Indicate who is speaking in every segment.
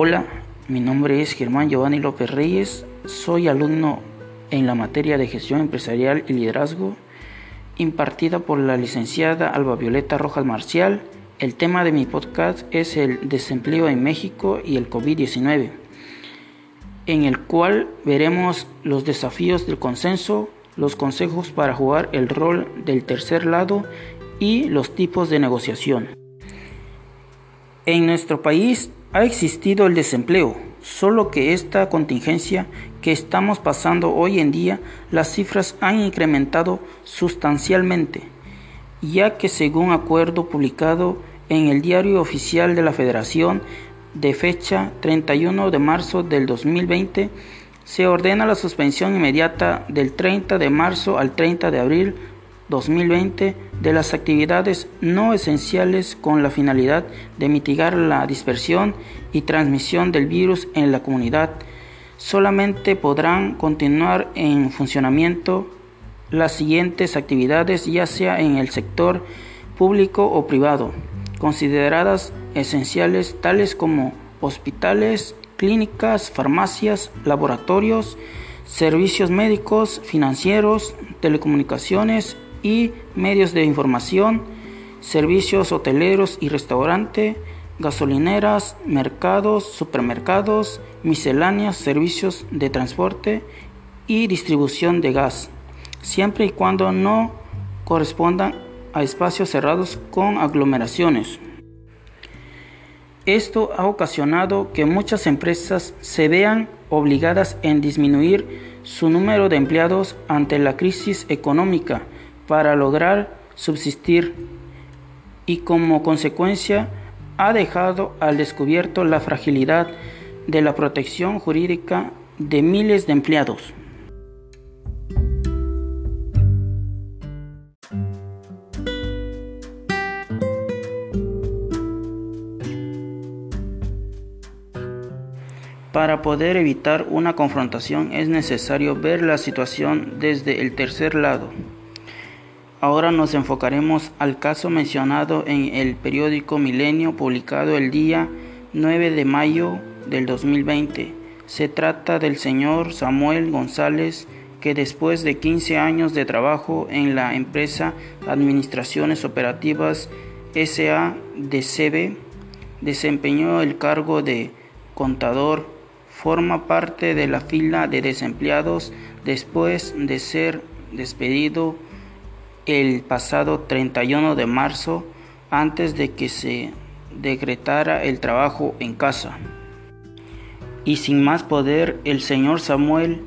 Speaker 1: Hola, mi nombre es Germán Giovanni López Reyes, soy alumno en la materia de gestión empresarial y liderazgo impartida por la licenciada Alba Violeta Rojas Marcial. El tema de mi podcast es el desempleo en México y el COVID-19, en el cual veremos los desafíos del consenso, los consejos para jugar el rol del tercer lado y los tipos de negociación. En nuestro país ha existido el desempleo, solo que esta contingencia que estamos pasando hoy en día, las cifras han incrementado sustancialmente, ya que según acuerdo publicado en el Diario Oficial de la Federación de fecha 31 de marzo del 2020, se ordena la suspensión inmediata del 30 de marzo al 30 de abril 2020 de las actividades no esenciales con la finalidad de mitigar la dispersión y transmisión del virus en la comunidad. Solamente podrán continuar en funcionamiento las siguientes actividades ya sea en el sector público o privado, consideradas esenciales tales como hospitales, clínicas, farmacias, laboratorios, servicios médicos, financieros, telecomunicaciones y medios de información, servicios hoteleros y restaurante, gasolineras, mercados, supermercados, misceláneos, servicios de transporte y distribución de gas, siempre y cuando no correspondan a espacios cerrados con aglomeraciones. Esto ha ocasionado que muchas empresas se vean obligadas en disminuir su número de empleados ante la crisis económica para lograr subsistir y como consecuencia ha dejado al descubierto la fragilidad de la protección jurídica de miles de empleados. Para poder evitar una confrontación es necesario ver la situación desde el tercer lado. Ahora nos enfocaremos al caso mencionado en el periódico Milenio publicado el día 9 de mayo del 2020. Se trata del señor Samuel González que después de 15 años de trabajo en la empresa Administraciones Operativas SADCB desempeñó el cargo de contador, forma parte de la fila de desempleados después de ser despedido el pasado 31 de marzo antes de que se decretara el trabajo en casa. Y sin más poder, el señor Samuel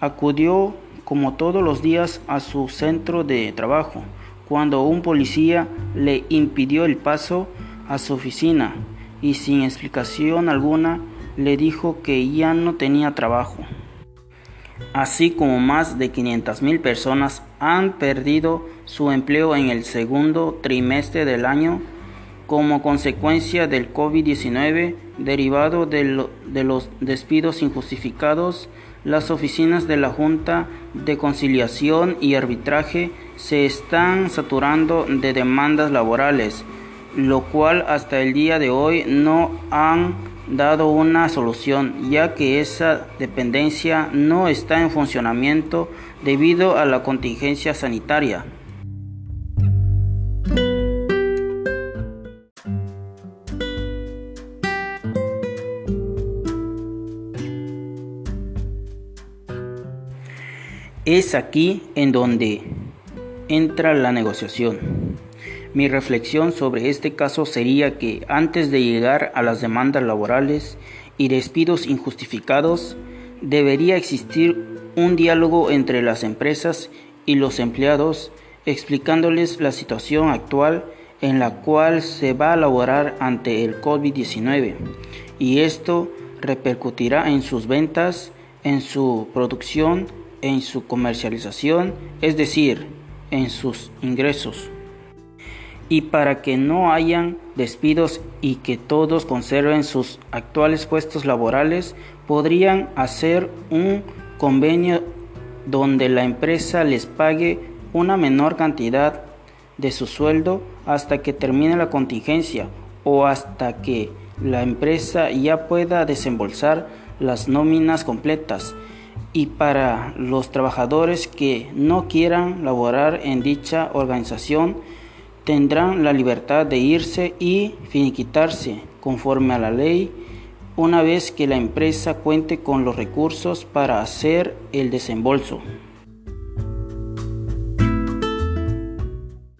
Speaker 1: acudió como todos los días a su centro de trabajo cuando un policía le impidió el paso a su oficina y sin explicación alguna le dijo que ya no tenía trabajo así como más de 500.000 personas han perdido su empleo en el segundo trimestre del año como consecuencia del COVID-19 derivado de, de, los despidos injustificados, las oficinas de la Junta de Conciliación y Arbitraje se están saturando de demandas laborales, lo cual hasta el día de hoy no han dado una solución, ya que esa dependencia no está en funcionamiento debido a la contingencia sanitaria. Es aquí en donde entra la negociación. Mi reflexión sobre este caso sería que antes de llegar a las demandas laborales y despidos injustificados, debería existir un diálogo entre las empresas y los empleados explicándoles la situación actual en la cual se va a laborar ante el COVID-19 y esto repercutirá en sus ventas, en su producción, en su comercialización, es decir, en sus ingresos y para que no hayan despidos y que todos conserven sus actuales puestos laborales, podrían hacer un convenio donde la empresa les pague una menor cantidad de su sueldo hasta que termine la contingencia o hasta que la empresa ya pueda desembolsar las nóminas completas. Y para los trabajadores que no quieran laborar en dicha organización tendrán la libertad de irse y finiquitarse conforme a la ley una vez que la empresa cuente con los recursos para hacer el desembolso.